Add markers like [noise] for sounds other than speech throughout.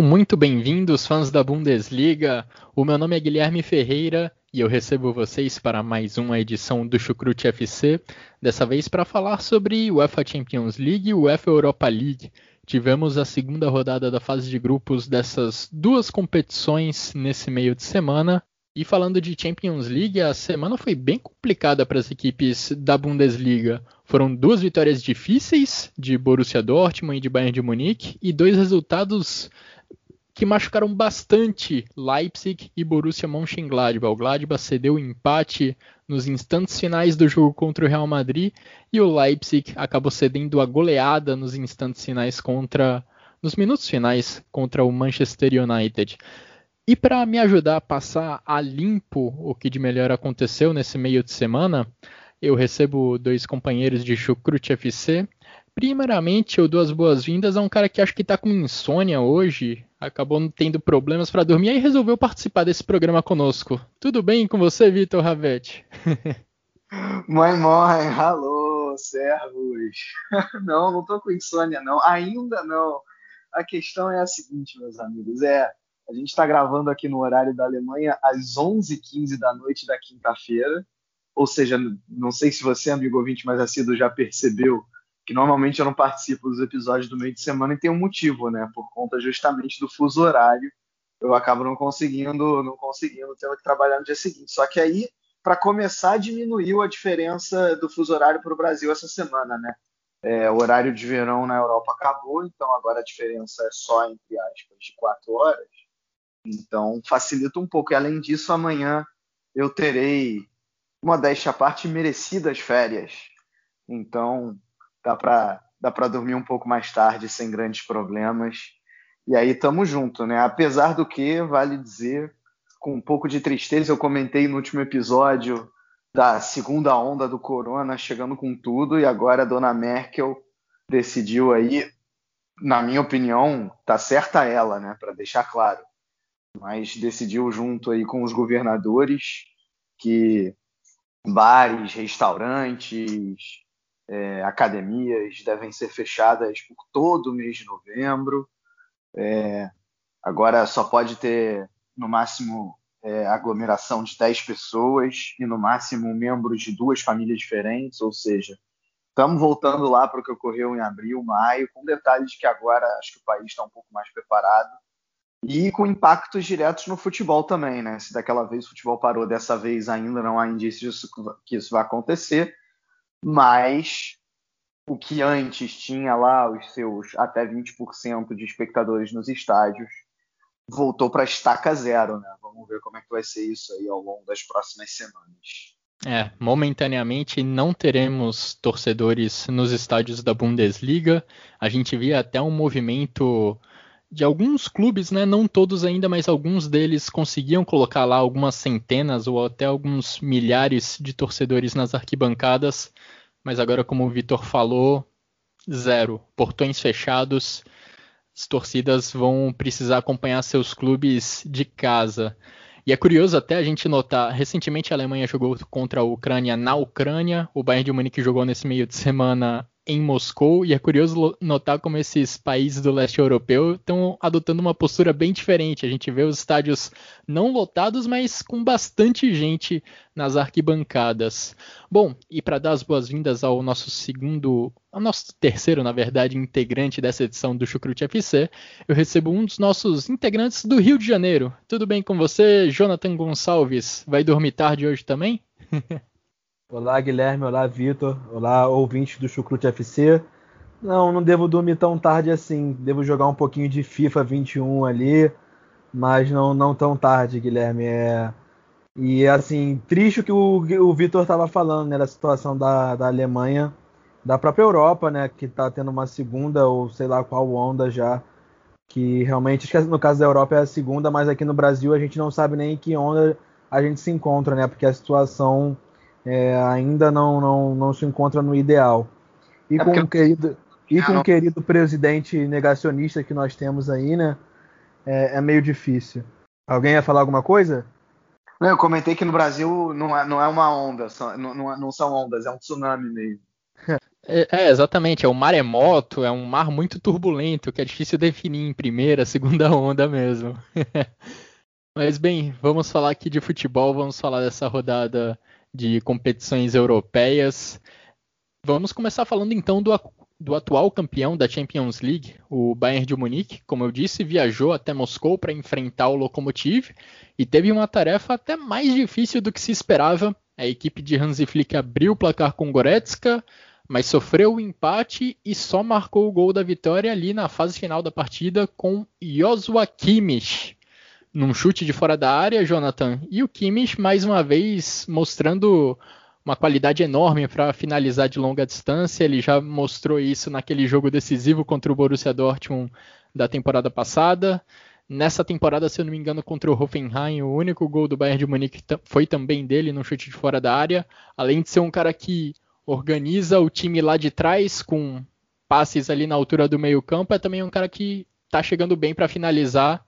Sejam muito bem-vindos, fãs da Bundesliga. O meu nome é Guilherme Ferreira e eu recebo vocês para mais uma edição do Chucrute FC, dessa vez para falar sobre UEFA Champions League e UEFA Europa League. Tivemos a segunda rodada da fase de grupos dessas duas competições nesse meio de semana. E falando de Champions League, a semana foi bem complicada para as equipes da Bundesliga. Foram duas vitórias difíceis de Borussia Dortmund e de Bayern de Munique e dois resultados que machucaram bastante Leipzig e Borussia Mönchengladbach. O Gladbach cedeu o empate nos instantes finais do jogo contra o Real Madrid e o Leipzig acabou cedendo a goleada nos instantes finais contra nos minutos finais contra o Manchester United. E para me ajudar a passar a limpo o que de melhor aconteceu nesse meio de semana, eu recebo dois companheiros de Chucrute FC. Primeiramente, eu dou as boas-vindas a um cara que acho que está com insônia hoje, acabou tendo problemas para dormir e resolveu participar desse programa conosco. Tudo bem com você, Vitor Ravetti? [laughs] Mãe, mãe, alô, servos. [laughs] Não, não tô com insônia, não. Ainda não. A questão é a seguinte, meus amigos, é a gente está gravando aqui no horário da Alemanha às 11h15 da noite da quinta-feira. Ou seja, não sei se você, amigo ouvinte mais assíduo, já percebeu que normalmente eu não participo dos episódios do meio de semana e tem um motivo, né? Por conta justamente do fuso horário. Eu acabo não conseguindo, não conseguindo, tendo que trabalhar no dia seguinte. Só que aí, para começar, diminuiu a diferença do fuso horário para o Brasil essa semana, né? É, o horário de verão na Europa acabou, então agora a diferença é só, entre aspas, de quatro horas. Então facilita um pouco. E além disso, amanhã eu terei, modéstia à parte, merecidas férias. Então dá para dá para dormir um pouco mais tarde sem grandes problemas. E aí tamo junto, né? Apesar do que, vale dizer, com um pouco de tristeza, eu comentei no último episódio da segunda onda do corona chegando com tudo e agora a dona Merkel decidiu aí, na minha opinião, tá certa ela, né, para deixar claro mas decidiu junto aí com os governadores que bares, restaurantes, é, academias devem ser fechadas por todo o mês de novembro. É, agora só pode ter no máximo é, aglomeração de 10 pessoas e no máximo membros de duas famílias diferentes, ou seja, estamos voltando lá para o que ocorreu em abril, maio, com detalhes que agora acho que o país está um pouco mais preparado e com impactos diretos no futebol também, né? Se daquela vez o futebol parou, dessa vez ainda não há indícios que isso vai acontecer, mas o que antes tinha lá os seus até 20% de espectadores nos estádios voltou para estaca zero, né? Vamos ver como é que vai ser isso aí ao longo das próximas semanas. É, momentaneamente não teremos torcedores nos estádios da Bundesliga. A gente via até um movimento de alguns clubes, né, não todos ainda, mas alguns deles conseguiam colocar lá algumas centenas ou até alguns milhares de torcedores nas arquibancadas, mas agora, como o Vitor falou, zero, portões fechados, as torcidas vão precisar acompanhar seus clubes de casa. E é curioso até a gente notar, recentemente a Alemanha jogou contra a Ucrânia na Ucrânia, o Bayern de Munique jogou nesse meio de semana em Moscou, e é curioso notar como esses países do leste europeu estão adotando uma postura bem diferente. A gente vê os estádios não lotados, mas com bastante gente nas arquibancadas. Bom, e para dar as boas-vindas ao nosso segundo, ao nosso terceiro, na verdade, integrante dessa edição do Chucrute FC, eu recebo um dos nossos integrantes do Rio de Janeiro. Tudo bem com você, Jonathan Gonçalves? Vai dormir tarde hoje também? [laughs] Olá, Guilherme. Olá, Vitor. Olá, ouvintes do Chucrute FC. Não, não devo dormir tão tarde assim. Devo jogar um pouquinho de FIFA 21 ali, mas não, não tão tarde, Guilherme. É... E assim, triste o que o, o Vitor estava falando, né, da situação da, da Alemanha, da própria Europa, né, que está tendo uma segunda ou sei lá qual onda já, que realmente, no caso da Europa é a segunda, mas aqui no Brasil a gente não sabe nem em que onda a gente se encontra, né, porque a situação é, ainda não, não, não se encontra no ideal. E é com o querido e com o querido presidente negacionista que nós temos aí, né, é, é meio difícil. Alguém ia falar alguma coisa? Não, eu comentei que no Brasil não é, não é uma onda, são, não, não são ondas, é um tsunami mesmo. [laughs] É, é, exatamente, é um maremoto, é um mar muito turbulento, que é difícil definir em primeira, [laughs] segunda onda mesmo. [laughs] Mas bem, vamos falar aqui de futebol, vamos falar dessa rodada de competições europeias. Vamos começar falando então do, do atual campeão da Champions League, o Bayern de Munique. Como eu disse, viajou até Moscou para enfrentar o Lokomotiv e teve uma tarefa até mais difícil do que se esperava. A equipe de Hansi Flick abriu o placar com Goretzka, mas sofreu o empate e só marcou o gol da vitória ali na fase final da partida com Joshua Kimmich. Num chute de fora da área, Jonathan. E o Kimmich, mais uma vez, mostrando uma qualidade enorme para finalizar de longa distância. Ele já mostrou isso naquele jogo decisivo contra o Borussia Dortmund da temporada passada. Nessa temporada, se eu não me engano, contra o Hoffenheim, o único gol do Bayern de Munique foi também dele no chute de fora da área. Além de ser um cara que organiza o time lá de trás com passes ali na altura do meio-campo, é também um cara que está chegando bem para finalizar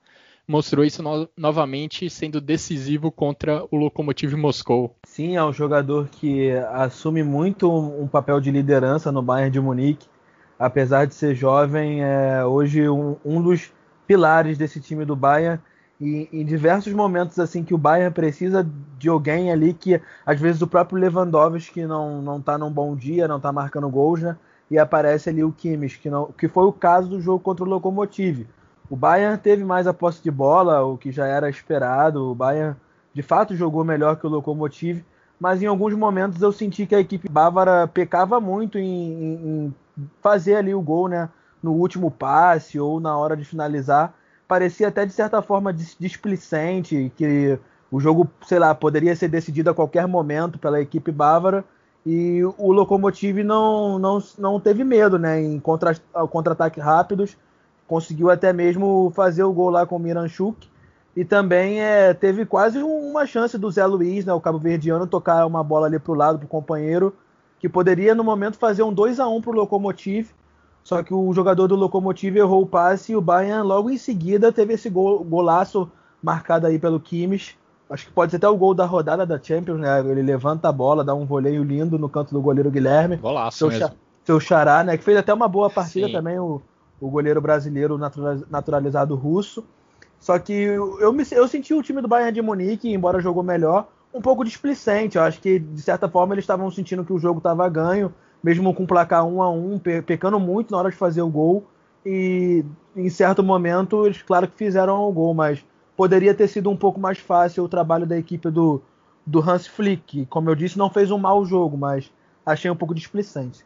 mostrou isso no novamente, sendo decisivo contra o Lokomotiv Moscou. Sim, é um jogador que assume muito um papel de liderança no Bayern de Munique. Apesar de ser jovem, é hoje um, um dos pilares desse time do Bayern. E em diversos momentos assim que o Bayern precisa de alguém ali que às vezes o próprio Lewandowski não não está num bom dia, não está marcando gols, né? E aparece ali o Kimmich, que não, que foi o caso do jogo contra o Lokomotiv o Bayern teve mais a posse de bola, o que já era esperado. O Bayern de fato jogou melhor que o Lokomotiv, mas em alguns momentos eu senti que a equipe bávara pecava muito em, em, fazer ali o gol, né? No último passe ou na hora de finalizar. Parecia até de certa forma displicente, que o jogo, sei lá, poderia ser decidido a qualquer momento pela equipe bávara. E o Lokomotiv não, não, não teve medo, né? Em contra-ataques contra rápidos conseguiu até mesmo fazer o gol lá com o Miranchuk. E também é, teve quase uma chance do Zé Luiz, né, o cabo verdiano, tocar uma bola ali para o lado para o companheiro, que poderia no momento fazer um 2 a 1 para o Lokomotiv. Só que o jogador do Lokomotiv errou o passe e o Bayern logo em seguida teve esse gol, golaço marcado aí pelo Kimmich. Acho que pode ser até o gol da rodada da Champions, né? Ele levanta a bola, dá um voleio lindo no canto do goleiro Guilherme. Golaço seu, mesmo. seu xará, né? Que fez até uma boa partida Sim. também, o, o goleiro brasileiro naturalizado russo. Só que eu, me, eu senti o time do Bayern de Munique, embora jogou melhor, um pouco displicente. Eu acho que, de certa forma, eles estavam sentindo que o jogo estava ganho, mesmo com o placar 1 a 1 pecando muito na hora de fazer o gol. E em certo momento, eles, claro que fizeram o gol, mas poderia ter sido um pouco mais fácil o trabalho da equipe do, do Hans Flick. Como eu disse, não fez um mau jogo, mas achei um pouco displicente.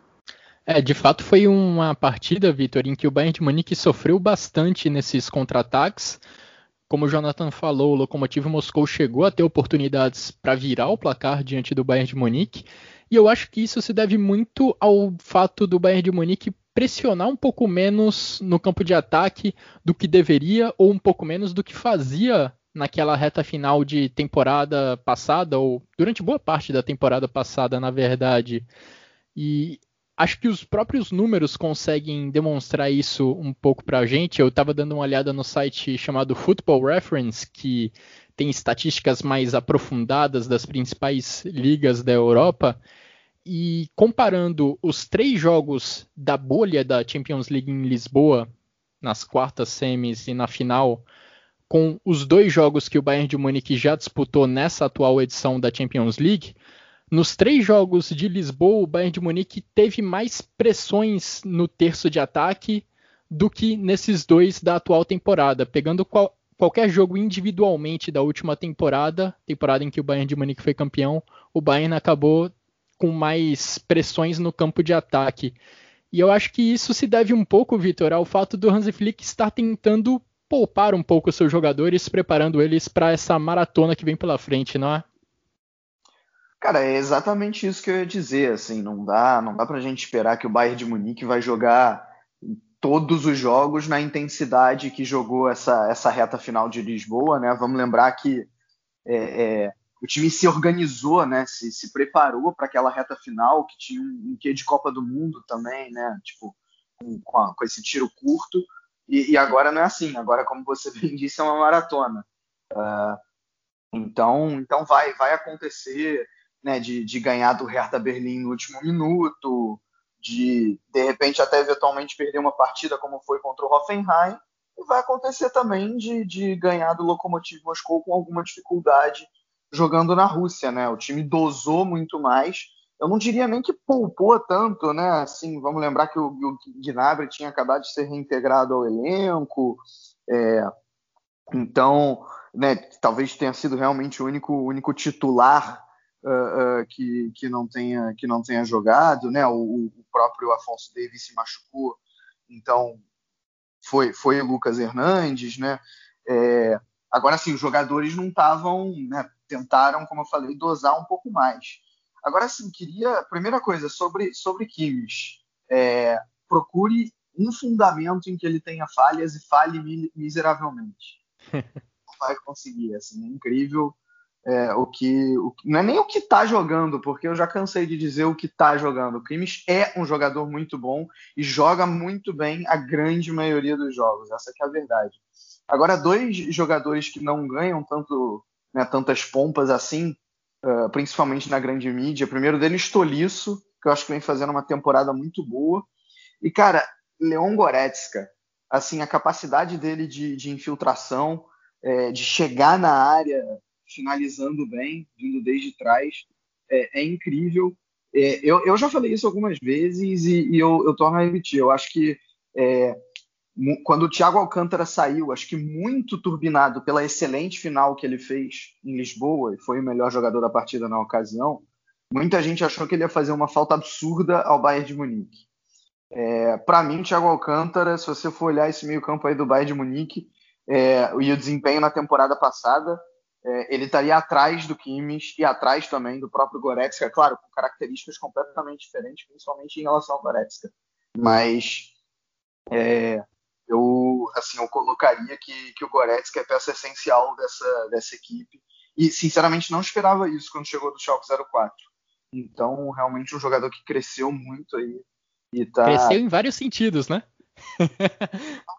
É, de fato foi uma partida, Vitor, em que o Bayern de Munique sofreu bastante nesses contra-ataques. Como o Jonathan falou, o Lokomotiv Moscou chegou a ter oportunidades para virar o placar diante do Bayern de Munique. E eu acho que isso se deve muito ao fato do Bayern de Munique pressionar um pouco menos no campo de ataque do que deveria ou um pouco menos do que fazia naquela reta final de temporada passada ou durante boa parte da temporada passada, na verdade. E acho que os próprios números conseguem demonstrar isso um pouco para a gente. Eu estava dando uma olhada no site chamado Football Reference, que tem estatísticas mais aprofundadas das principais ligas da Europa. E comparando os três jogos da bolha da Champions League em Lisboa, nas quartas semis e na final, com os dois jogos que o Bayern de Munique já disputou nessa atual edição da Champions League, nos três jogos de Lisboa, o Bayern de Munique teve mais pressões no terço de ataque do que nesses dois da atual temporada. Pegando qual, qualquer jogo individualmente da última temporada, temporada em que o Bayern de Munique foi campeão, o Bayern acabou com mais pressões no campo de ataque. E eu acho que isso se deve um pouco, Vitor, ao fato do Hansi Flick estar tentando poupar um pouco seus jogadores, preparando eles para essa maratona que vem pela frente, não é? Cara, é exatamente isso que eu ia dizer, assim, não dá, não dá pra gente esperar que o Bayern de Munique vai jogar todos os jogos na intensidade que jogou essa, essa reta final de Lisboa, né? Vamos lembrar que é, é, o time se organizou, né? Se, se preparou para aquela reta final que tinha um, um quê de Copa do Mundo também, né? Tipo, com, a, com esse tiro curto. E, e, agora não é assim. Agora, como você [laughs] bem disse, é uma maratona. Uh, então, então vai, vai acontecer, né? De, de ganhar do Hertha Berlim no último minuto, de de repente até eventualmente perder uma partida como foi contra o Hoffenheim. E vai acontecer também de, de ganhar do Lokomotiv Moscou com alguma dificuldade jogando na Rússia, né? O time dosou muito mais. Eu não diria nem que poupou tanto, né? Assim, vamos lembrar que o, o Gnabry tinha acabado de ser reintegrado ao elenco, é, então, né? Talvez tenha sido realmente o único, único titular uh, uh, que, que não tenha que não tenha jogado, né? O, o próprio Afonso Davis se machucou, então foi foi o Lucas Hernandes, né? É, agora sim, os jogadores não estavam, né? tentaram, como eu falei, dosar um pouco mais. Agora sim, queria, primeira coisa, sobre, sobre Kimmich, é, procure um fundamento em que ele tenha falhas e falhe miseravelmente. [laughs] Não vai conseguir, assim, é incrível é, o, que, o Não é nem o que está jogando, porque eu já cansei de dizer o que está jogando. O Kimmich é um jogador muito bom e joga muito bem a grande maioria dos jogos, essa é a verdade. Agora, dois jogadores que não ganham tanto né, tantas pompas assim, uh, principalmente na grande mídia. Primeiro dele, Stolisso, que eu acho que vem fazendo uma temporada muito boa. E, cara, Leon Goretzka, assim, a capacidade dele de, de infiltração, é, de chegar na área finalizando bem, vindo desde trás, é, é incrível. É, eu, eu, já falei isso algumas vezes e, e eu, eu torno a repetir. Eu acho que é, quando o Thiago Alcântara saiu, acho que muito turbinado pela excelente final que ele fez em Lisboa, e foi o melhor jogador da partida na ocasião, muita gente achou que ele ia fazer uma falta absurda ao Bayern de Munique. É, Para mim, Thiago Alcântara, se você for olhar esse meio campo aí do Bayern de Munique é, e o desempenho na temporada passada, é, ele estaria atrás do Kimmich e atrás também do próprio Goretzka, claro, com características completamente diferentes, principalmente em relação ao Goretzka. Mas é, eu assim eu colocaria que, que o Goretzka é peça essencial dessa, dessa equipe e sinceramente não esperava isso quando chegou do Schalke 04 então realmente um jogador que cresceu muito aí e tá... cresceu em vários sentidos né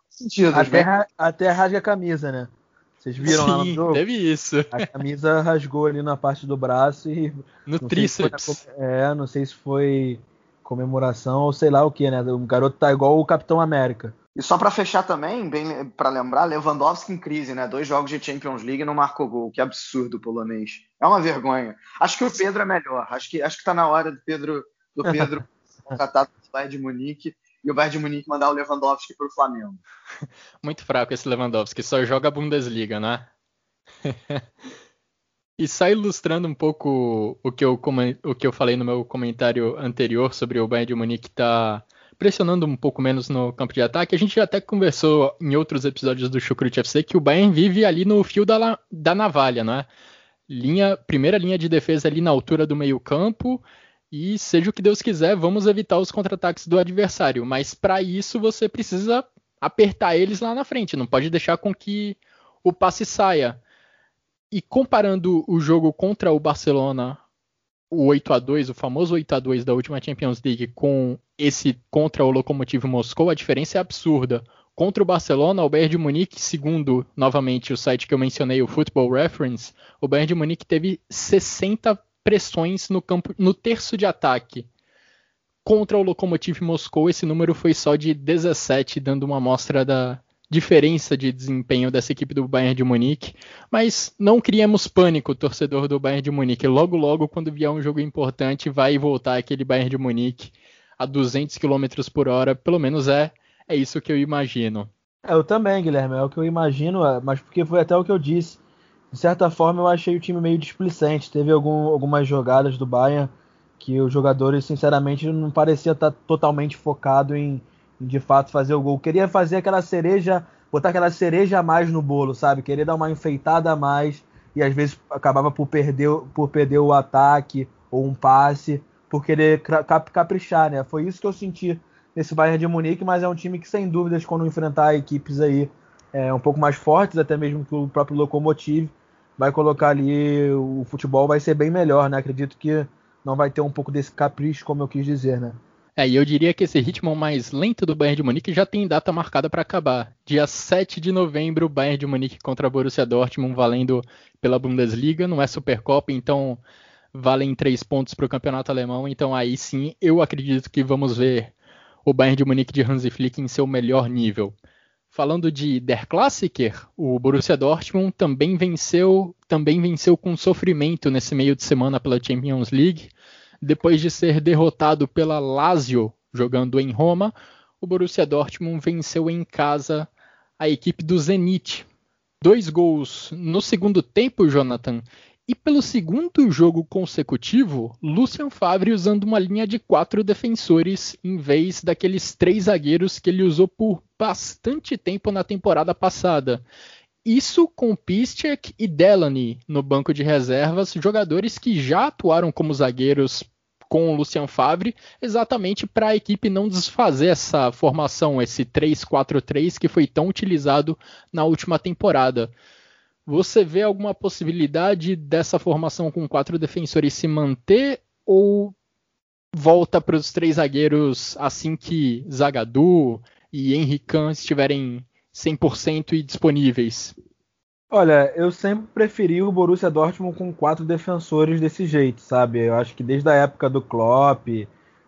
sentidos até, né? até rasga a camisa né vocês viram Sim, lá no jogo? teve isso. A camisa rasgou ali na parte do braço e. No tríceps. Se é, não sei se foi comemoração ou sei lá o que, né? O garoto tá igual o Capitão América. E só para fechar também, bem para lembrar, Lewandowski em crise, né? Dois jogos de Champions League e não marcou gol. Que absurdo polonês. É uma vergonha. Acho que o Pedro é melhor. Acho que acho que tá na hora do Pedro do Pedro [laughs] contratar o Bayern de Munique e o Bayern de Munique mandar o Lewandowski para o Flamengo. [laughs] Muito fraco esse Lewandowski, só joga a Bundesliga, né? [laughs] e só ilustrando um pouco o que, eu, o que eu falei no meu comentário anterior sobre o Bayern de Munique tá pressionando um pouco menos no campo de ataque. A gente já até conversou em outros episódios do Chucrute FC que o Bayern vive ali no fio da, da navalha, não é? Linha, primeira linha de defesa ali na altura do meio-campo. E seja o que Deus quiser, vamos evitar os contra-ataques do adversário. Mas para isso você precisa apertar eles lá na frente. Não pode deixar com que o passe saia. E comparando o jogo contra o Barcelona o 8 a 2 o famoso 8 a 2 da última Champions League, com esse contra o Lokomotiv Moscou, a diferença é absurda. Contra o Barcelona, o Bayern de Munique, segundo novamente o site que eu mencionei, o Football Reference, o Bayern de Munique teve 60 pressões no campo, no terço de ataque. Contra o Lokomotiv Moscou, esse número foi só de 17, dando uma amostra da, diferença de desempenho dessa equipe do Bayern de Munique, mas não criemos pânico, torcedor do Bayern de Munique. Logo, logo, quando vier um jogo importante, vai voltar aquele Bayern de Munique a 200 km por hora, pelo menos é, é isso que eu imagino. Eu também, Guilherme, é o que eu imagino, é, mas porque foi até o que eu disse. De certa forma, eu achei o time meio displicente. Teve algum, algumas jogadas do Bayern que os jogadores, sinceramente, não parecia estar totalmente focado em, de fato fazer o gol. Queria fazer aquela cereja botar aquela cereja a mais no bolo, sabe? Querer dar uma enfeitada a mais e às vezes acabava por perder, por perder o ataque ou um passe, por querer caprichar, né? Foi isso que eu senti nesse Bayern de Munique, mas é um time que sem dúvidas quando enfrentar equipes aí é, um pouco mais fortes, até mesmo que o próprio Lokomotiv, vai colocar ali o futebol vai ser bem melhor, né? Acredito que não vai ter um pouco desse capricho, como eu quis dizer, né? É, e eu diria que esse ritmo mais lento do Bayern de Munique já tem data marcada para acabar. Dia 7 de novembro, Bayern de Munique contra Borussia Dortmund, valendo pela Bundesliga, não é Supercopa, então valem três pontos para o campeonato alemão. Então aí sim, eu acredito que vamos ver o Bayern de Munique de Hansi Flick em seu melhor nível. Falando de Der Klassiker, o Borussia Dortmund também venceu, também venceu com sofrimento nesse meio de semana pela Champions League depois de ser derrotado pela Lazio jogando em Roma, o Borussia Dortmund venceu em casa a equipe do Zenit. Dois gols no segundo tempo, Jonathan. E pelo segundo jogo consecutivo, Lucien Favre usando uma linha de quatro defensores em vez daqueles três zagueiros que ele usou por bastante tempo na temporada passada. Isso com Piszczek e Delaney no banco de reservas, jogadores que já atuaram como zagueiros com o Lucian Favre, exatamente para a equipe não desfazer essa formação, esse 3-4-3 que foi tão utilizado na última temporada. Você vê alguma possibilidade dessa formação com quatro defensores se manter ou volta para os três zagueiros assim que Zagadou e Henrique estiverem 100% e disponíveis? Olha, eu sempre preferi o Borussia Dortmund com quatro defensores desse jeito, sabe? Eu acho que desde a época do Klopp,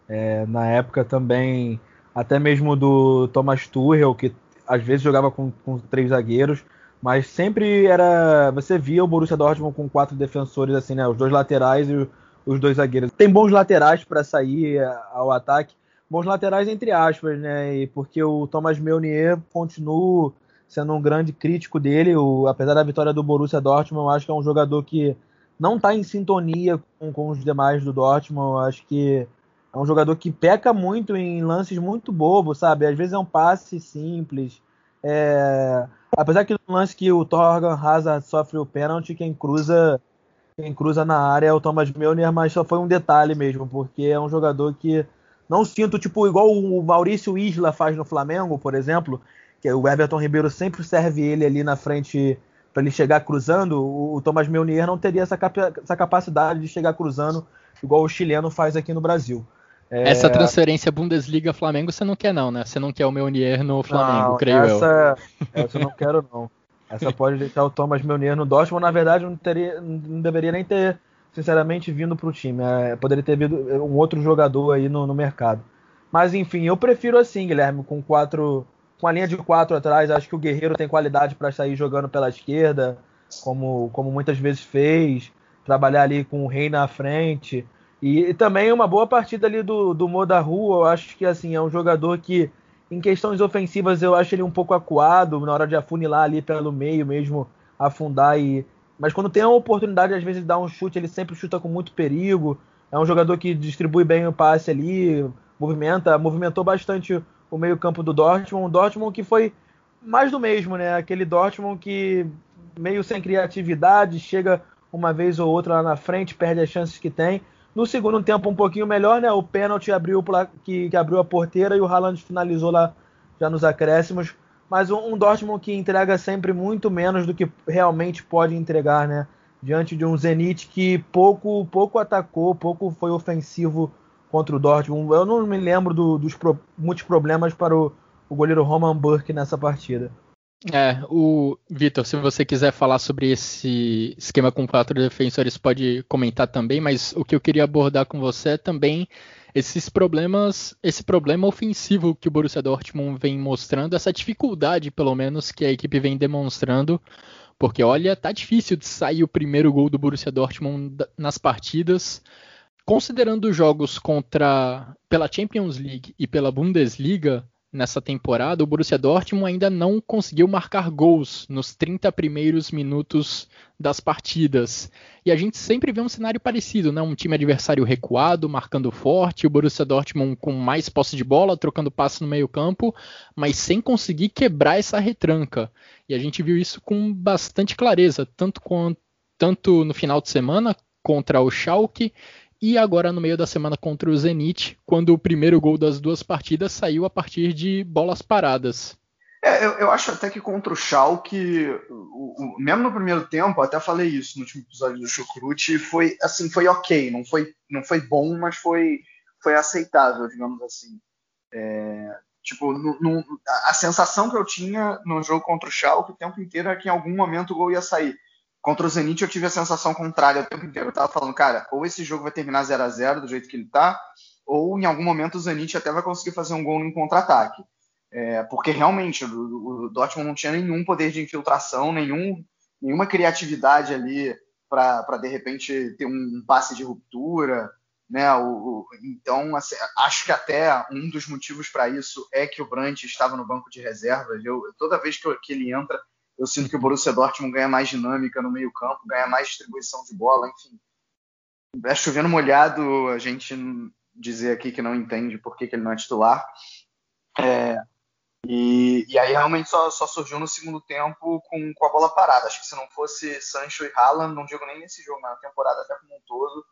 é, na época também até mesmo do Thomas Tuchel, que às vezes jogava com, com, três zagueiros, mas sempre era. Você via o Borussia Dortmund com quatro defensores, assim, né? Os dois laterais e os dois zagueiros. Tem bons laterais para sair é, ao ataque, bons laterais entre aspas, né? E porque o Thomas Meunier continua sendo um grande crítico dele, o, apesar da vitória do Borussia Dortmund, eu acho que é um jogador que não está em sintonia com, com, os demais do Dortmund, eu acho que é um jogador que peca muito em lances muito bobos, sabe? Às vezes é um passe simples, é... apesar que no lance que o Torgan Hazard sofre o pênalti, quem cruza quem cruza na área é o Thomas Milner, mas só foi um detalhe mesmo, porque é um jogador que não sinto, tipo, igual o Maurício Isla faz no Flamengo, por exemplo, que o Everton Ribeiro sempre serve ele ali na frente para ele chegar cruzando. O, Thomas Meunier não teria essa, cap essa capacidade de chegar cruzando, igual o chileno faz aqui no Brasil. É... Essa transferência Bundesliga-Flamengo você não quer não, né? Você não quer o Meunier no Flamengo, não, creio essa, eu. Essa eu não quero não. Essa pode deixar o Thomas Meunier no Dortmund. Na verdade, não, teria, não deveria nem ter sinceramente, vindo para o time. É, poderia ter vindo um outro jogador aí no, no, mercado. Mas enfim, eu prefiro assim, Guilherme, com quatro. Com a linha de quatro atrás, acho que o Guerreiro tem qualidade para sair jogando pela esquerda, como, como muitas vezes fez, trabalhar ali com o Rei na frente. E, e também uma boa partida ali do, do Moda Rua, eu acho que assim, é um jogador que, em questões ofensivas, eu acho ele um pouco acuado, na hora de afunilar ali pelo meio mesmo, afundar e, mas quando tem a oportunidade, às vezes, de dar um chute, ele sempre chuta com muito perigo. É um jogador que distribui bem o passe ali, movimenta, movimentou bastante o meio-campo do Dortmund. Um Dortmund que foi mais do mesmo, né? Aquele Dortmund que meio sem criatividade, chega uma vez ou outra lá na frente, perde as chances que tem. No segundo tempo, um pouquinho melhor, né? O pênalti abriu que, que abriu a porteira e o Haaland finalizou lá já nos acréscimos mas um, um Dortmund que entrega sempre muito menos do que realmente pode entregar, né? Diante de um Zenit que pouco, pouco atacou, pouco foi ofensivo contra o Dortmund. Eu não me lembro do, dos pro, muitos problemas para o, o goleiro Roman Burke nessa partida. É, o Vitor, se você quiser falar sobre esse esquema com quatro defensores, pode comentar também, mas o que eu queria abordar com você é também esses problemas, esse problema ofensivo que o Borussia Dortmund vem mostrando, essa dificuldade, pelo menos, que a equipe vem demonstrando, porque olha, tá difícil de sair o primeiro gol do Borussia Dortmund nas partidas. Considerando os jogos contra pela Champions League e pela Bundesliga, nessa temporada, o Borussia Dortmund ainda não conseguiu marcar gols nos 30 primeiros minutos das partidas. E a gente sempre vê um cenário parecido, né? Um time adversário recuado, marcando forte, o Borussia Dortmund com mais posse de bola, trocando passe no meio-campo, mas sem conseguir quebrar essa retranca. E a gente viu isso com bastante clareza, tanto, com, tanto no final de semana contra o Schalke e agora no meio da semana contra o Zenit, quando o primeiro gol das duas partidas saiu a partir de bolas paradas. É, eu, eu, acho até que contra o Schalke, o, o, mesmo no primeiro tempo, até falei isso no último episódio do Chucrute, foi assim, foi ok, não foi, não foi bom, mas foi, foi aceitável, digamos assim. É, tipo, no, no, a sensação que eu tinha no jogo contra o Schalke o tempo inteiro era que em algum momento o gol ia sair. Contra o Zenit eu tive a sensação contrária o tempo inteiro. Eu tava falando, cara, ou esse jogo vai terminar 0 a 0 do jeito que ele tá, ou em algum momento o Zenit até vai conseguir fazer um gol em contra-ataque. É, porque realmente o, o, Dortmund não tinha nenhum poder de infiltração, nenhum, nenhuma criatividade ali para de repente ter um passe de ruptura. Né? O, o, então, assim, acho que até um dos motivos para isso é que o Brandt estava no banco de reservas. Eu, toda vez que, eu, que ele entra, eu sinto que o Borussia Dortmund ganha mais dinâmica no meio-campo, ganha mais distribuição de bola, enfim. É chovendo molhado a gente dizer aqui que não entende por que, que ele não é titular. É, e, e, aí realmente só, só, surgiu no segundo tempo com, com, a bola parada. Acho que se não fosse Sancho e Haaland, não digo nem nesse jogo, mas na temporada até como um todo,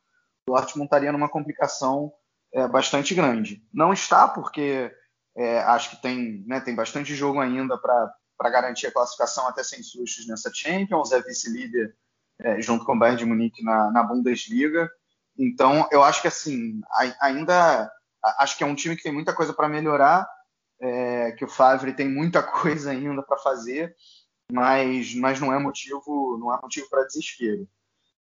o Dortmund estaria numa complicação é, bastante grande. Não está, porque é, acho que tem, né, tem bastante jogo ainda para para garantir a classificação até sem sustos nessa Champions, é vice-líder é, junto com o Bayern de Munique na, na, Bundesliga. Então, eu acho que assim, ainda acho que é um time que tem muita coisa para melhorar, é, que o Favre tem muita [laughs] coisa ainda para fazer, mas, mas não é motivo não é motivo para desespero,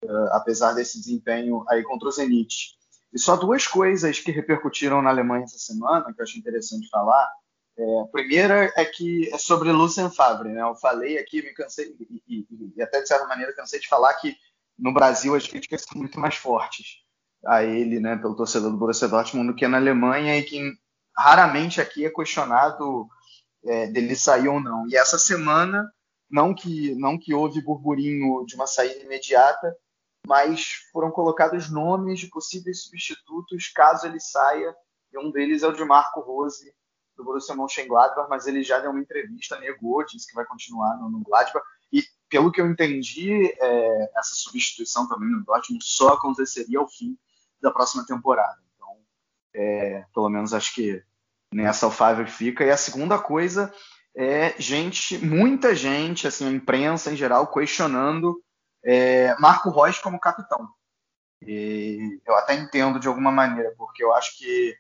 uh, apesar desse desempenho aí contra o Zenit. E só duas coisas que repercutiram na Alemanha essa semana que eu acho interessante falar. É, a primeira é que é sobre Lucien Favre, né? Eu falei aqui, me cansei, e, e, e, até de certa maneira cansei de falar que no Brasil as críticas são muito mais fortes a ele, né, pelo torcedor do Borussia Dortmund do que na Alemanha e que raramente aqui é questionado é, dele sair ou não. E essa semana, não que não que houve burburinho de uma saída imediata, mas foram colocados nomes de possíveis substitutos caso ele saia, e um deles é o de Marco Rose, do Borussia Mönchengladbach, mas ele já deu uma entrevista, negou, disse que vai continuar no, no Gladbach. E pelo que eu entendi, é, essa substituição também no Dortmund só aconteceria ao fim da próxima temporada. Então, é, pelo menos acho que nessa Favre fica. E a segunda coisa é gente, muita gente, assim, a imprensa em geral, questionando é, Marco Reus como capitão. E eu até entendo de alguma maneira, porque eu acho que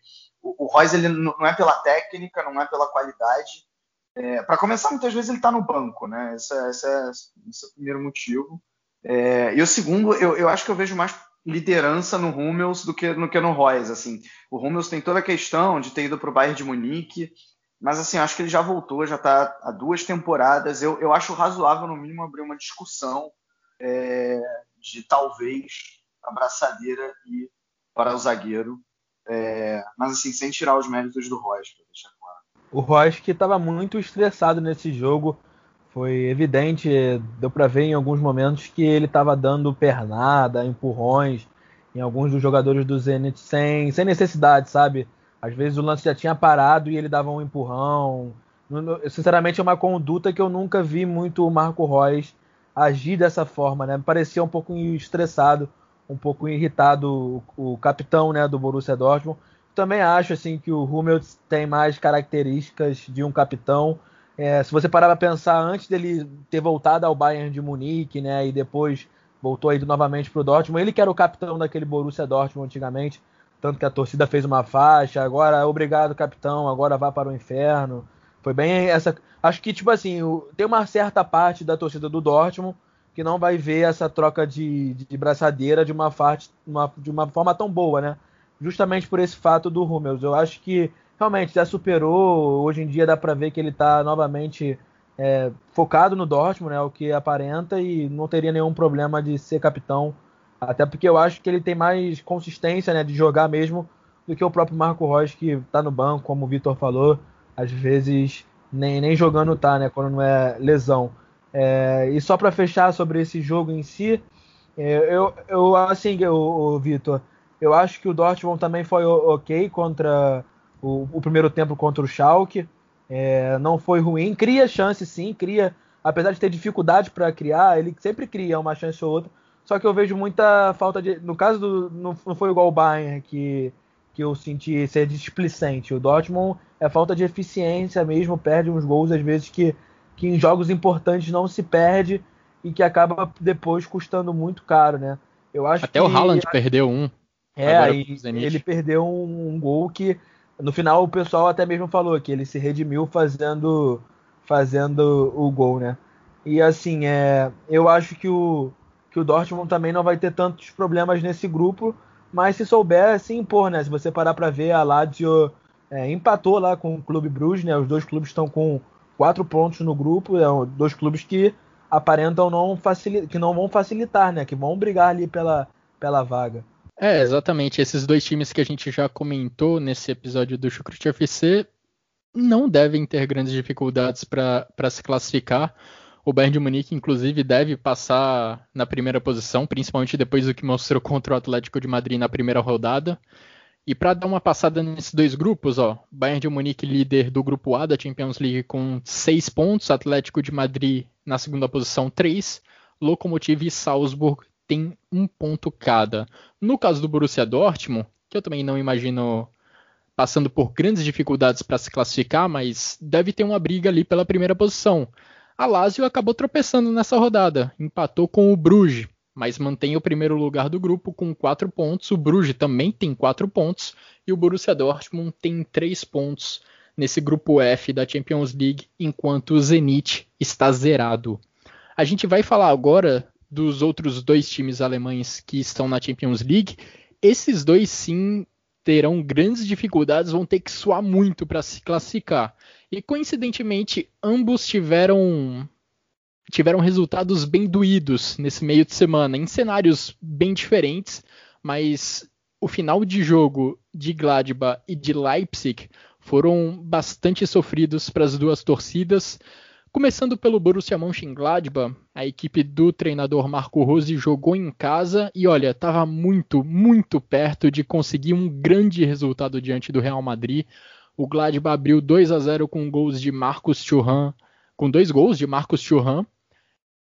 o, Royce ele não é pela técnica, não é pela qualidade. É, para começar, muitas vezes ele está no banco, né? Esse é, esse é, esse é o primeiro motivo. É, e o segundo, eu, eu acho que eu vejo mais liderança no Hummels do que no que no Royce. Assim, o Hummels tem toda a questão de ter ido para o Bayern de Munique, mas assim, acho que ele já voltou, já está há duas temporadas. Eu, eu acho razoável, no mínimo, abrir uma discussão é, de talvez a braçadeira ir para o zagueiro é, mas assim, sem tirar os méritos do Royce, para deixar claro. O Royce que estava muito estressado nesse jogo. Foi evidente, deu para ver em alguns momentos que ele estava dando pernada, empurrões em alguns dos jogadores do Zenit sem, sem necessidade, sabe? Às vezes o lance já tinha parado e ele dava um empurrão. Sinceramente, é uma conduta que eu nunca vi muito o Marco Reus agir dessa forma, né? Me parecia um pouco estressado um pouco irritado o, o capitão né, do Borussia Dortmund. Também acho assim que o Hummels tem mais características de um capitão. É, se você parar para pensar, antes dele ter voltado ao Bayern de Munique, né, e depois voltou aí novamente para o Dortmund, ele que era o capitão daquele Borussia Dortmund antigamente, tanto que a torcida fez uma faixa, agora obrigado capitão, agora vá para o inferno. Foi bem essa, acho que tipo assim, tem uma certa parte da torcida do Dortmund que não vai ver essa troca de, de, de braçadeira de uma, parte, uma, de uma forma tão boa, né? Justamente por esse fato do Hummels. Eu acho que realmente já superou. Hoje em dia dá para ver que ele está novamente é, focado no Dortmund, né? O que aparenta e não teria nenhum problema de ser capitão. Até porque eu acho que ele tem mais consistência, né? De jogar mesmo do que o próprio Marco Reus que está no banco, como o Vitor falou. às vezes nem, nem jogando tá, né? Quando não é lesão. É, e só para fechar sobre esse jogo em si, é, eu, eu assim, o Vitor, eu acho que o Dortmund também foi ok contra o, o primeiro tempo contra o Schalke. É, não foi ruim, cria chance sim, cria, apesar de ter dificuldade para criar, ele sempre cria uma chance ou outra. Só que eu vejo muita falta de. No caso do. Não, não foi igual o Bayern que, que eu senti ser displicente. O Dortmund é falta de eficiência mesmo, perde uns gols às vezes que, que em jogos importantes não se perde e que acaba depois custando muito caro, né? Eu acho Até que, o Haaland a... perdeu um. É, aí ele perdeu um, um, gol que no final o pessoal até mesmo falou que ele se redimiu fazendo fazendo o gol, né? E assim, é, eu acho que o que o Dortmund também não vai ter tantos problemas nesse grupo, mas se souber se impor, né? Se você parar para ver, a Lazio é, empatou lá com o Clube Bruges, né? Os dois clubes estão com quatro pontos no grupo, é, dois clubes que aparentam não que não vão facilitar, né? Que vão brigar ali pela, pela vaga. É, exatamente. Esses dois times que a gente já comentou nesse episódio do Chucrute FC não devem ter grandes dificuldades para se classificar. O Bayern de Munique, inclusive, deve passar na primeira posição, principalmente depois do que mostrou contra o Atlético de Madrid na primeira rodada. E para dar uma passada nesses dois grupos, ó, Bayern de Munique líder do grupo A da Champions League com 6 pontos, Atlético de Madrid na segunda posição 3, Lokomotiv e Salzburg tem um ponto cada. No caso do Borussia Dortmund, que eu também não imagino passando por grandes dificuldades para se classificar, mas deve ter uma briga ali pela primeira posição. A Lazio acabou tropeçando nessa rodada, empatou com o Bruges, mas mantém o primeiro lugar do grupo com quatro pontos. O Bruges também tem quatro pontos e o Borussia Dortmund tem três pontos nesse grupo F da Champions League, enquanto o Zenit está zerado. A gente vai falar agora dos outros dois times alemães que estão na Champions League. Esses dois sim terão grandes dificuldades, vão ter que suar muito para se classificar. E coincidentemente, ambos tiveram tiveram resultados bem doídos nesse meio de semana, em cenários bem diferentes, mas o final de jogo de Gladbach e de Leipzig foram bastante sofridos para as duas torcidas. Começando pelo Borussia Mönchengladbach, a equipe do treinador Marco Rose jogou em casa e olha, estava muito, muito perto de conseguir um grande resultado diante do Real Madrid. O Gladbach abriu 2 a 0 com gols de Marcos Thuram, com dois gols de Marcos Thuram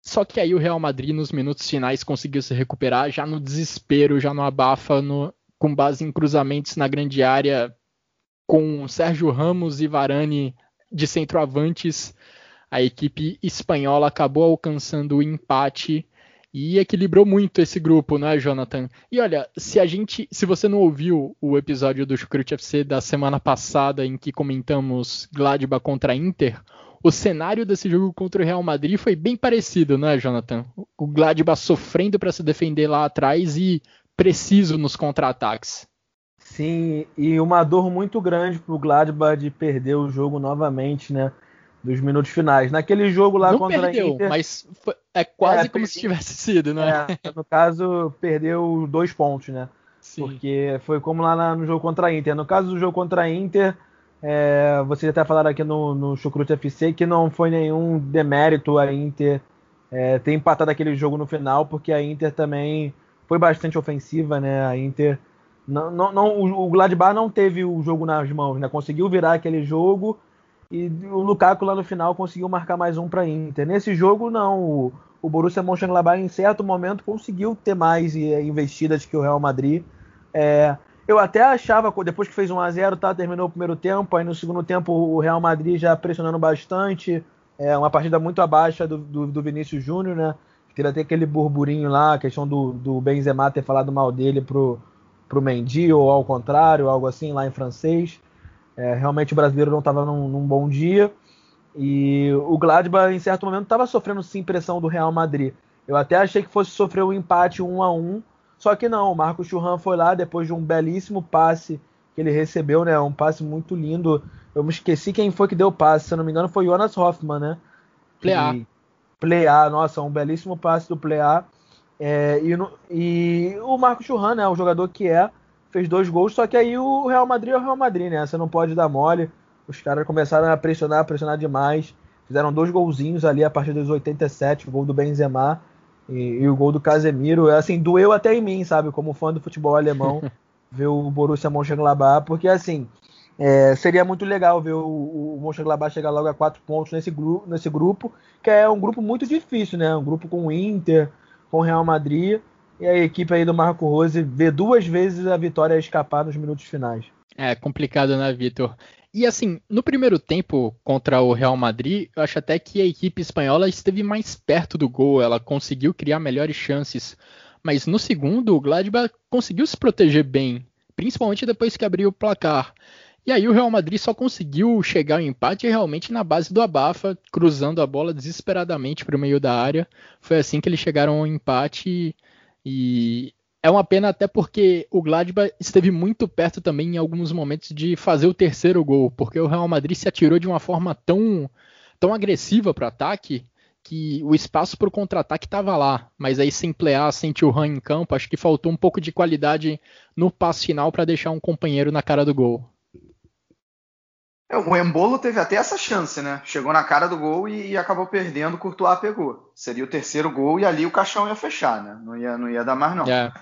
só que aí o Real Madrid, nos minutos finais, conseguiu se recuperar, já no desespero, já no abafa, no, com base em cruzamentos na grande área, com Sérgio Ramos e Varane de centroavantes. A equipe espanhola acabou alcançando o empate e equilibrou muito esse grupo, não é, Jonathan? E olha, se a gente, se você não ouviu o episódio do Chucrute FC da semana passada em que comentamos Gladbach contra Inter, o cenário desse jogo contra o Real Madrid foi bem parecido, né, Jonathan? O Gladbach sofrendo para se defender lá atrás e preciso nos contra-ataques. Sim, e uma dor muito grande para o Gladbach de perder o jogo novamente, né? Dos minutos finais. Naquele jogo lá Não contra perdeu, a Inter. Mas foi, é quase é, como se tivesse sido, né? É, no caso, perdeu dois pontos, né? Sim. Porque foi como lá no jogo contra a Inter. No caso do jogo contra a Inter, é, vocês até falaram aqui no, no Chucrute FC que não foi nenhum demérito a Inter é, ter empatado aquele jogo no final, porque a Inter também foi bastante ofensiva, né? A Inter. Não, não, não, o Gladbach não teve o jogo nas mãos, né? Conseguiu virar aquele jogo e o Lukaku lá no final conseguiu marcar mais um para a Inter. Nesse jogo, não. O, o Borussia Mönchengladbach em certo momento conseguiu ter mais investidas que o Real Madrid. É, eu até achava, depois que fez 1 a 0 tá, terminou o primeiro tempo, aí no segundo tempo o Real Madrid já pressionando bastante, é uma partida muito abaixo do, do, do Vinícius Júnior, né? Teve até aquele burburinho lá, a questão do, do Benzema ter falado mal dele pro, pro Mendy, ou ao contrário, algo assim, lá em francês. É, realmente o brasileiro não estava num, num, bom dia. E o Gladbach, em certo momento, estava sofrendo sim pressão do Real Madrid. Eu até achei que fosse sofrer um empate 1 a 1 só que não, o Marcos Churran foi lá depois de um belíssimo passe que ele recebeu, né? Um passe muito lindo. Eu me esqueci quem foi que deu o passe, se eu não me engano foi Jonas Hoffman, né? Play Play A, nossa, um belíssimo passe do A. É, e, no, e, o Marcos Churran, né? O jogador que é, fez dois gols, só que aí o Real Madrid é o Real Madrid, né? Você não pode dar mole. os caras começaram a pressionar, pressionar demais. Fizeram dois golzinhos ali a partir dos 87, o gol do Benzema e, e o gol do Casemiro. Assim, doeu até em mim, sabe, como fã do futebol alemão, [laughs] ver o Borussia Mönchengladbach, porque assim, é, seria muito legal ver o, o Mönchengladbach chegar logo a quatro pontos nesse, gru nesse grupo, que é um grupo muito difícil, né? Um grupo com o Inter, com o Real Madrid, e a equipe aí do Marco Rose vê duas vezes a vitória escapar nos minutos finais. É complicado, né, Vitor? E assim, no primeiro tempo contra o Real Madrid, eu acho até que a equipe espanhola esteve mais perto do gol, ela conseguiu criar melhores chances. Mas no segundo, o Gladbach conseguiu se proteger bem, principalmente depois que abriu o placar. E aí o Real Madrid só conseguiu chegar ao empate realmente na base do abafa, cruzando a bola desesperadamente para o meio da área. Foi assim que eles chegaram ao empate e é uma pena até porque o Gladbach esteve muito perto também em alguns momentos de fazer o terceiro gol, porque o Real Madrid se atirou de uma forma tão, tão agressiva para o ataque que o espaço para o contra-ataque estava lá, mas aí sem plear, sem Thuram em campo, acho que faltou um pouco de qualidade no passe final para deixar um companheiro na cara do gol. É, o Embolo teve até essa chance, né? Chegou na cara do gol e, e, acabou perdendo, o Courtois pegou. Seria o terceiro gol e ali o caixão ia fechar, né? Não ia, não ia dar mais, não. É.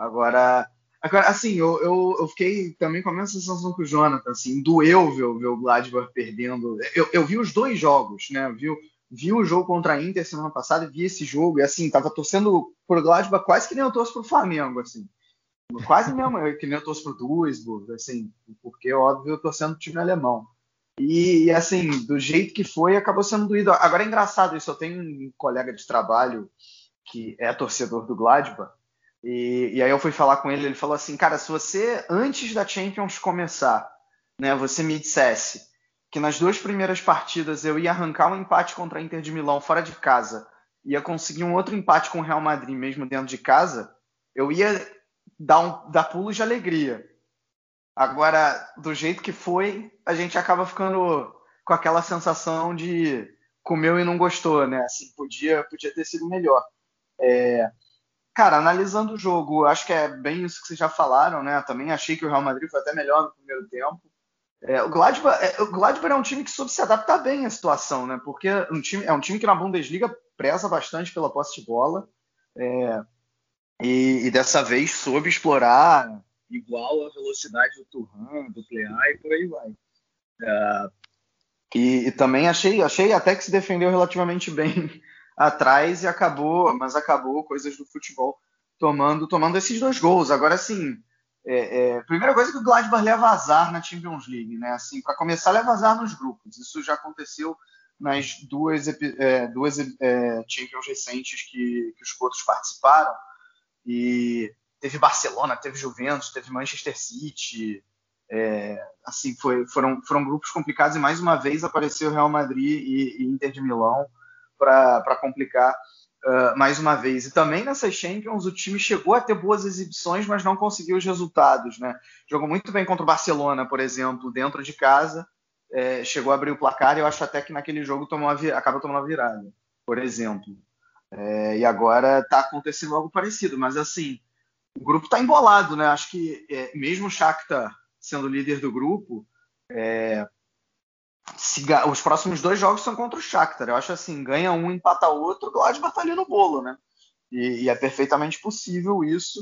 Agora, agora assim, eu, eu, eu, fiquei também com a mesma sensação que o Jonathan, assim, doeu ver, ver o Gladbach perdendo. Eu, eu vi os dois jogos, né? Vi, vi o jogo contra a Inter semana passada vi esse jogo, e assim, tava torcendo pro Gladbach quase que nem eu torço pro Flamengo, assim. Quase mesmo, que nem eu torço pro Duisburg, assim, porque, óbvio, eu tô sendo time alemão. E, e, assim, do jeito que foi, acabou sendo doído. Agora é engraçado isso, eu tenho um colega de trabalho que é torcedor do Gladbach, e, e, aí eu fui falar com ele, ele falou assim, cara, se você, antes da Champions começar, né, você me dissesse que nas duas primeiras partidas eu ia arrancar um empate contra a Inter de Milão fora de casa, ia conseguir um outro empate com o Real Madrid mesmo dentro de casa, eu ia dar, um, dar pulos de alegria. Agora, do jeito que foi, a gente acaba ficando com aquela sensação de comeu e não gostou, né? Assim, podia, podia ter sido melhor. É, Cara, analisando o jogo, acho que é bem isso que vocês já falaram, né? Também achei que o Real Madrid foi até melhor no primeiro tempo. É, o, Gladbach, é, o Gladbach é um time que soube se adaptar bem à situação, né? Porque um time, é um time que na Bundesliga preza bastante pela posse de bola. É, e, e, dessa vez soube explorar igual a velocidade do Turhan, do Plea e por aí vai. É, e, e, também achei, achei até que se defendeu relativamente [laughs] bem atrás e acabou, mas acabou coisas do futebol tomando, tomando esses dois gols. Agora, assim, é, é, primeira coisa que o Gladbach leva azar na Champions League, né? Assim, para começar, leva azar nos grupos. Isso já aconteceu nas duas, é, duas é, Champions recentes que, que os outros participaram. E teve Barcelona, teve Juventus, teve Manchester City. É, assim, foi, foram, foram grupos complicados e mais uma vez apareceu Real Madrid e, e Inter de Milão para complicar uh, mais uma vez. E também nessas Champions o time chegou a ter boas exibições, mas não conseguiu os resultados. Né? Jogou muito bem contra o Barcelona, por exemplo, dentro de casa. É, chegou a abrir o placar e eu acho até que naquele jogo tomou acaba tomando a virada, por exemplo. É, e agora está acontecendo algo parecido, mas assim, o grupo está embolado, né? Acho que é, mesmo o Shakhtar sendo líder do grupo, é, se, os próximos dois jogos são contra o Shakhtar. Eu acho assim, ganha um, empata outro, o Gladbach tá ali no bolo, né? E, e, é perfeitamente possível isso.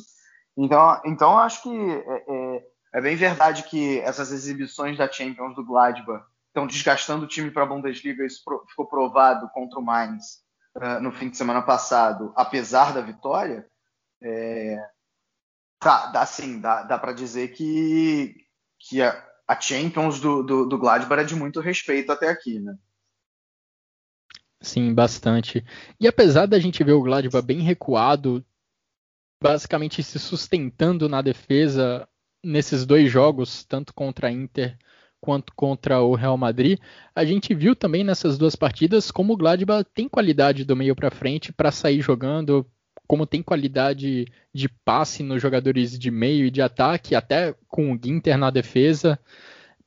Então, então acho que é, é, é, bem verdade que essas exibições da Champions do Gladbach estão desgastando o time para a Bundesliga. Isso pro, ficou provado contra o Mainz uh, no fim de semana passado, apesar da vitória. É, tá, dá sim, dá, dá para dizer que, que a Champions do, do, do Gladbach é de muito respeito até aqui, né? Sim, bastante. E apesar da gente ver o Gladbach bem recuado, basicamente se sustentando na defesa nesses dois jogos, tanto contra a Inter quanto contra o Real Madrid, a gente viu também nessas duas partidas como o Gladbach tem qualidade do meio para frente para sair jogando, como tem qualidade de passe nos jogadores de meio e de ataque, até com o Ginter na defesa,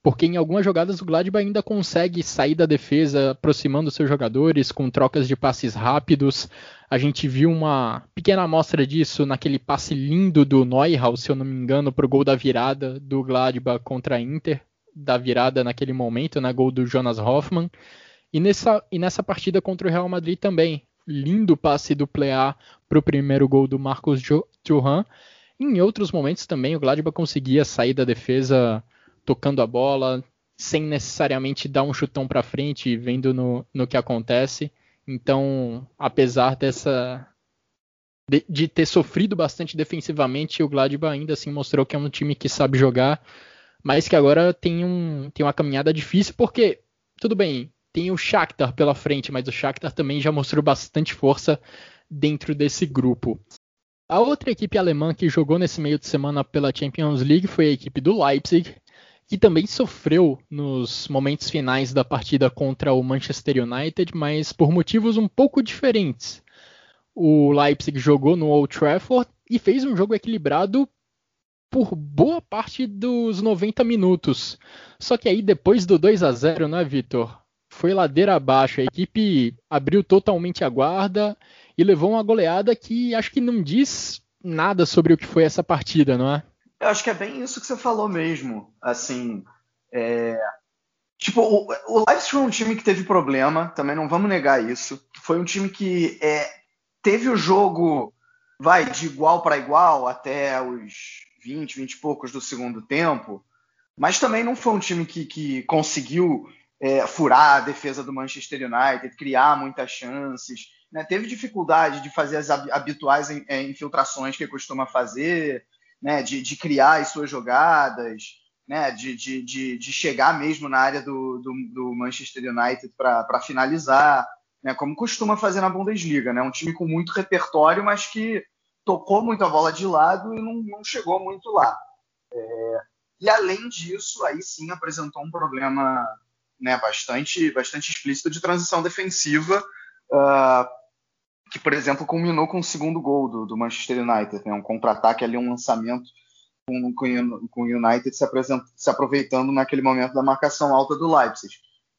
porque em algumas jogadas o Gladbach ainda consegue sair da defesa aproximando seus jogadores com trocas de passes rápidos. A gente viu uma pequena amostra disso naquele passe lindo do Neuhaus, se eu não me engano, para o gol da virada do Gladbach contra a Inter. da virada naquele momento, na né, gol do Jonas Hoffmann. E nessa, e nessa partida contra o Real Madrid também. Lindo passe do Plea para o primeiro gol do Marcos Thuram. Em outros momentos também o Gladbach conseguia sair da defesa tocando a bola, sem necessariamente dar um chutão para frente, vendo no, no que acontece. Então, apesar dessa de, de, ter sofrido bastante defensivamente, o Gladbach ainda assim mostrou que é um time que sabe jogar, mas que agora tem, um, tem uma caminhada difícil, porque, tudo bem, tem o Shakhtar pela frente, mas o Shakhtar também já mostrou bastante força dentro desse grupo. A outra equipe alemã que jogou nesse meio de semana pela Champions League foi a equipe do Leipzig, que também sofreu nos momentos finais da partida contra o Manchester United, mas por motivos um pouco diferentes. O Leipzig jogou no Old Trafford e fez um jogo equilibrado por boa parte dos 90 minutos. Só que aí depois do 2 a 0, né, Vitor? Foi ladeira abaixo. A equipe abriu totalmente a guarda e levou uma goleada que acho que não diz nada sobre o que foi essa partida, não é? Eu acho que é bem isso que você falou mesmo. Assim, é... tipo, o, o Leipzig foi um time que teve problema, também não vamos negar isso. Foi um time que é, teve o jogo, vai, de igual para igual até os 20, 20 e poucos do segundo tempo, mas também não foi um time que, que conseguiu é, furar a defesa do Manchester United, criar muitas chances. Né? Teve dificuldade de fazer as habituais é, infiltrações que costuma fazer né, de, de criar as suas jogadas, né, de, de, de, chegar mesmo na área do, do, do Manchester United para finalizar, né, como costuma fazer na Bundesliga. Né, um time com muito repertório, mas que tocou muito a bola de lado e não, não chegou muito lá. É, e além disso, aí sim apresentou um problema né, bastante, bastante explícito de transição defensiva. Uh, que, por exemplo, culminou com o segundo gol do, do Manchester United, né? um contra-ataque ali, um lançamento com, com, o United se, se, aproveitando naquele momento da marcação alta do Leipzig.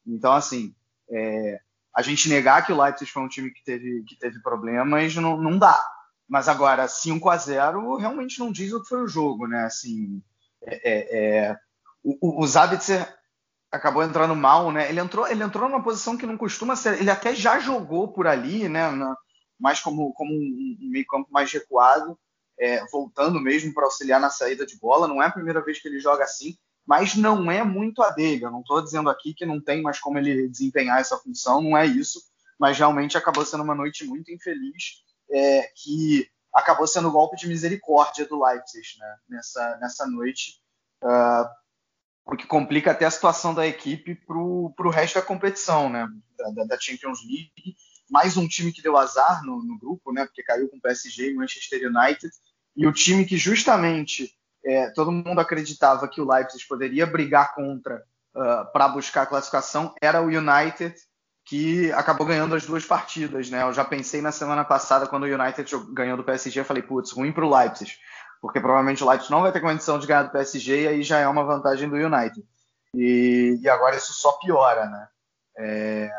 Então, assim, é, a gente negar que o Leipzig foi um time que teve, que teve problemas não, não dá. Mas agora, 5 a 0 realmente não diz o que foi o jogo, né? Assim, é, é, é o, o Zabitzer acabou entrando mal, né? Ele entrou, ele entrou numa posição que não costuma ser. Ele até já jogou por ali, né? Na, mais como, como um, meio campo mais recuado, é, voltando mesmo para auxiliar na saída de bola. Não é a primeira vez que ele joga assim, mas não é muito a dele. Eu não estou dizendo aqui que não tem mais como ele desempenhar essa função, não é isso, mas realmente acabou sendo uma noite muito infeliz, é, que acabou sendo o golpe de misericórdia do Leipzig né, nessa, nessa noite, uh, o que complica até a situação da equipe para o resto da competição, né, da, da Champions League mais um time que deu azar no, no grupo, né? Porque caiu com o PSG e Manchester United. E o time que justamente é, todo mundo acreditava que o Leipzig poderia brigar contra uh, ah, para buscar a classificação era o United, que acabou ganhando as duas partidas, né? Eu já pensei na semana passada, quando o United ganhou do PSG, eu falei, putz, ruim para o Leipzig, porque provavelmente o Leipzig não vai ter condição de ganhar do PSG e aí já é uma vantagem do United. E, e agora isso só piora, né? É,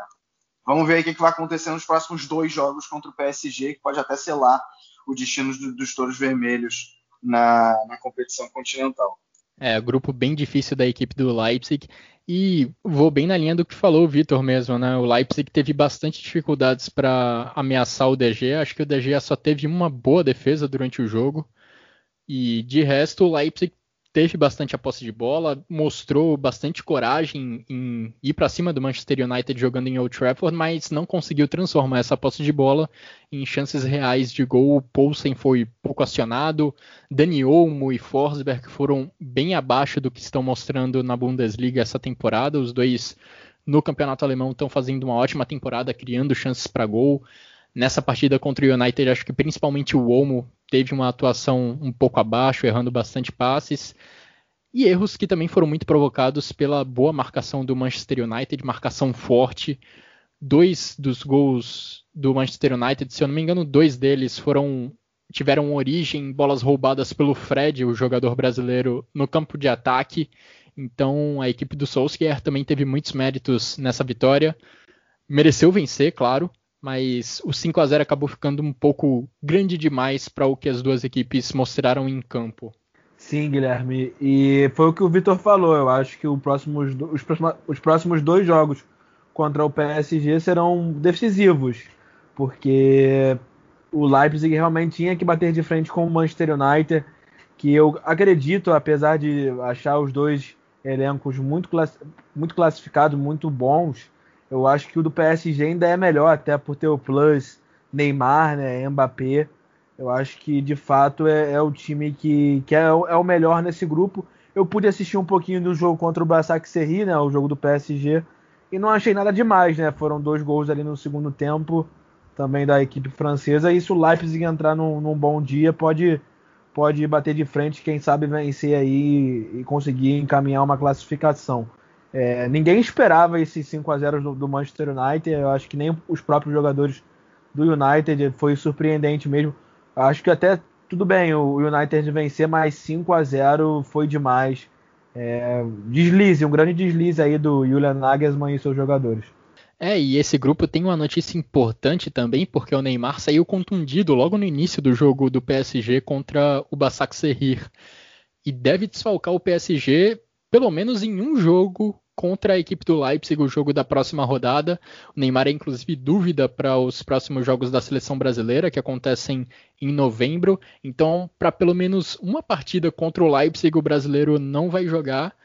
Vamos ver o que vai acontecer nos próximos dois jogos contra o PSG, que pode até selar o destino do, dos Touros Vermelhos na, na competição continental. É, grupo bem difícil da equipe do Leipzig. E vou bem na linha do que falou o Vitor mesmo, né? O Leipzig teve bastante dificuldades para ameaçar o DG. Acho que o DG só teve uma boa defesa durante o jogo. E de resto, o Leipzig teve bastante a posse de bola, mostrou bastante coragem em ir para cima do Manchester United jogando em Old Trafford, mas não conseguiu transformar essa posse de bola em chances reais de gol. O Poulsen foi pouco acionado, Dani Olmo e Forsberg foram bem abaixo do que estão mostrando na Bundesliga essa temporada. Os dois no campeonato alemão estão fazendo uma ótima temporada, criando chances para gol. Nessa partida contra o United, acho que principalmente o Olmo teve uma atuação um pouco abaixo, errando bastante passes. E erros que também foram muito provocados pela boa marcação do Manchester United, marcação forte. Dois dos gols do Manchester United, se eu não me engano, dois deles foram tiveram origem em bolas roubadas pelo Fred, o jogador brasileiro, no campo de ataque. Então a equipe do Solskjaer também teve muitos méritos nessa vitória. Mereceu vencer, claro, mas o 5 a 0 acabou ficando um pouco grande demais para o que as duas equipes mostraram em campo. Sim, Guilherme. E foi o que o Vitor falou. Eu acho que os, próximos, os próximos dois jogos contra o PSG serão decisivos, porque o Leipzig realmente tinha que bater de frente com o Manchester United, que eu acredito, apesar de achar os dois elencos muito, class muito classificados, muito bons, eu acho que o do PSG ainda é melhor, até por ter o plus Neymar, né, Mbappé. Eu acho que de fato é, é o time que, que é, é, o melhor nesse grupo. Eu pude assistir um pouquinho do jogo contra o Basak Serri, né, o jogo do PSG, e não achei nada demais, né? Foram dois gols ali no segundo tempo, também da equipe francesa. E se o Leipzig entrar num, num bom dia, pode pode bater de frente, quem sabe vencer aí e conseguir encaminhar uma classificação. É, ninguém esperava esse 5 a 0 do, do, Manchester United, eu acho que nem os próprios jogadores do United foi surpreendente mesmo. Acho que até tudo bem o United vencer, mas 5 a 0 foi demais. É, deslize, um grande deslize aí do Julian Nagelsmann e seus jogadores. É, e esse grupo tem uma notícia importante também, porque o Neymar saiu contundido logo no início do jogo do PSG contra o Basaksehir. E deve desfalcar o PSG pelo menos em um jogo contra a equipe do Leipzig, o jogo da próxima rodada. O Neymar é inclusive dúvida para os próximos jogos da seleção brasileira, que acontecem em novembro. Então, para pelo menos uma partida contra o Leipzig, o brasileiro não vai jogar.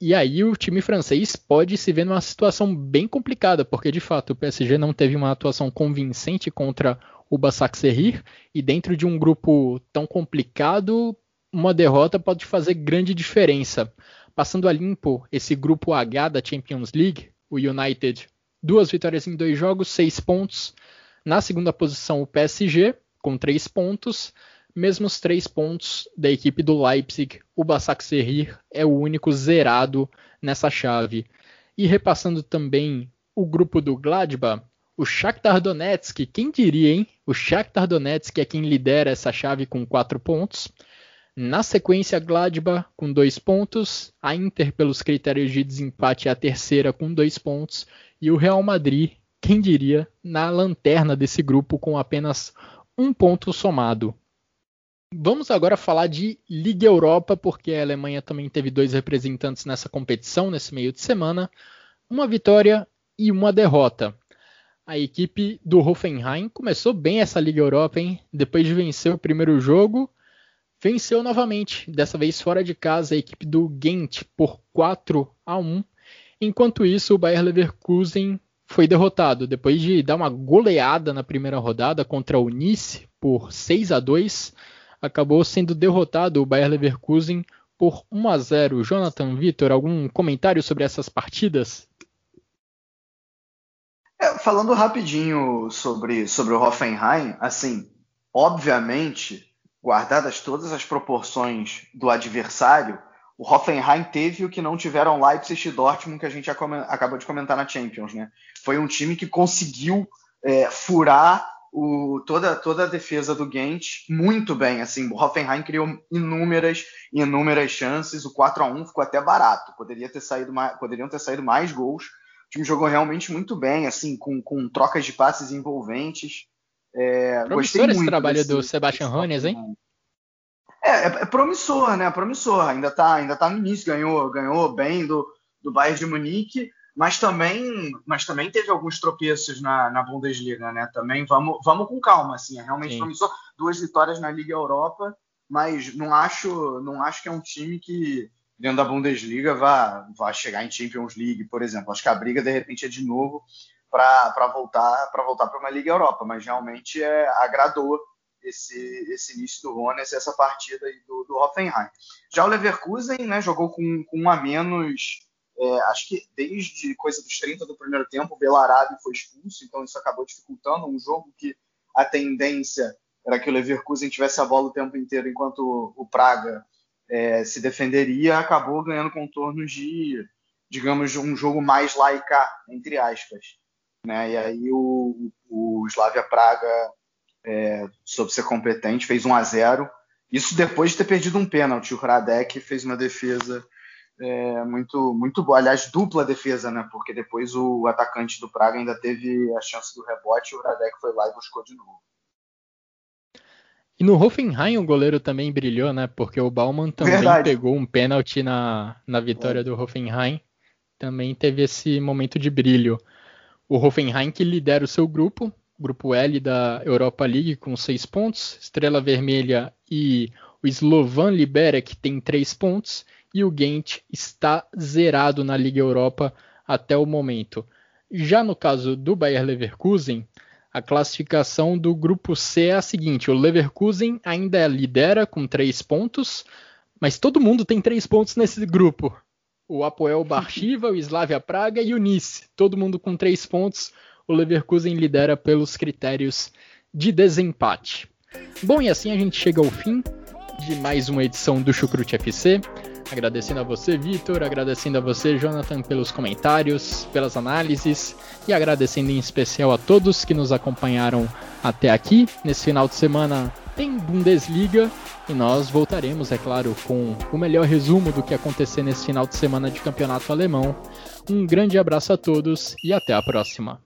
E aí o time francês pode se ver numa situação bem complicada, porque de fato o PSG não teve uma atuação convincente contra o Basaksehir e dentro de um grupo tão complicado, uma derrota pode fazer grande diferença. Passando a limpo esse grupo H da Champions League, o United, duas vitórias em dois jogos, seis pontos. Na segunda posição, o PSG, com três pontos mesmos três pontos da equipe do Leipzig. O Basaksehir é o único zerado nessa chave. E repassando também o grupo do Gladbach, o Shakhtar Donetsk, quem diria, hein? O Shakhtar Donetsk é quem lidera essa chave com quatro pontos. Na sequência, Gladbach com dois pontos, a Inter pelos critérios de desempate é a terceira com dois pontos e o Real Madrid, quem diria, na lanterna desse grupo com apenas um ponto somado. Vamos agora falar de Liga Europa, porque a Alemanha também teve dois representantes nessa competição nesse meio de semana, uma vitória e uma derrota. A equipe do Hoffenheim começou bem essa Liga Europa, hein? Depois de vencer o primeiro jogo, venceu novamente, dessa vez fora de casa, a equipe do Ghent por 4 a 1. Enquanto isso, o Bayer Leverkusen foi derrotado depois de dar uma goleada na primeira rodada contra o Nice por 6 a 2 acabou sendo derrotado o Bayer Leverkusen por 1 a 0. Jonathan Vitor, algum comentário sobre essas partidas? É, falando rapidinho sobre, sobre o Hoffenheim, assim, obviamente, guardadas todas as proporções do adversário, o Hoffenheim teve o que não tiveram Leipzig e Dortmund, que a gente acabou de comentar na Champions, né? Foi um time que conseguiu é, furar o, toda, toda a defesa do Ghent muito bem. Assim, o Hoffenheim criou inúmeras, inúmeras chances. O 4 a 1 ficou até barato. Poderia ter saído mais, poderiam ter saído mais gols. O time jogou realmente muito bem, assim, com, com trocas de passes envolventes. É, promissor esse trabalho desse, do Sebastian Hones, hein? É, é, é, promissor, né? Promissor. Ainda tá, ainda tá no início. Ganhou, ganhou bem do, do Bayern de Munique mas também, mas também teve alguns tropeços na, na Bundesliga, né? Também vamos, vamos com calma, assim, é realmente Sim. promissor. Duas vitórias na Liga Europa, mas não acho, não acho que é um time que dentro da Bundesliga vá, vá chegar em Champions League, por exemplo. Acho que a briga de repente é de novo para voltar para voltar para uma Liga Europa, mas realmente é, agradou esse, esse início do Rones, essa partida do, do Hoffenheim. Já o Leverkusen, né, jogou com, com um a menos é, acho que desde coisa dos 30 do primeiro tempo, o Belarabe foi expulso, então isso acabou dificultando um jogo que a tendência era que o Leverkusen tivesse a bola o tempo inteiro enquanto o Praga é, se defenderia, acabou ganhando contornos de, digamos, um jogo mais laica, entre aspas. Né? E aí o, o Slavia Praga é, soube ser competente, fez 1 a 0 Isso depois de ter perdido um pênalti. O Radek fez uma defesa é, muito, muito boa. Aliás, dupla defesa, né? Porque depois o atacante do Praga ainda teve a chance do rebote e o Radek foi lá e buscou de novo. E no Hoffenheim o goleiro também brilhou, né? Porque o Baumann também Verdade. pegou um pênalti na, na vitória é. do Hoffenheim. Também teve esse momento de brilho. O Hoffenheim que lidera o seu grupo, grupo L da Europa League com seis pontos, Estrela Vermelha e o Slovan Liberec tem três pontos e o Gent está zerado na Liga Europa até o momento. Já no caso do Bayer Leverkusen, a classificação do grupo C é a seguinte: o Leverkusen ainda lidera com três pontos, mas todo mundo tem três pontos nesse grupo. O Apoel Barchiva, o Slavia Praga e o Nice, todo mundo com três pontos. O Leverkusen lidera pelos critérios de desempate. Bom, e assim a gente chega ao fim de mais uma edição do Chucrute FC. Agradecendo a você, Vitor, agradecendo a você, Jonathan, pelos comentários, pelas análises e agradecendo em especial a todos que nos acompanharam até aqui. Nesse final de semana tem Bundesliga e nós voltaremos, é claro, com o melhor resumo do que acontecer nesse final de semana de campeonato alemão. Um grande abraço a todos e até a próxima.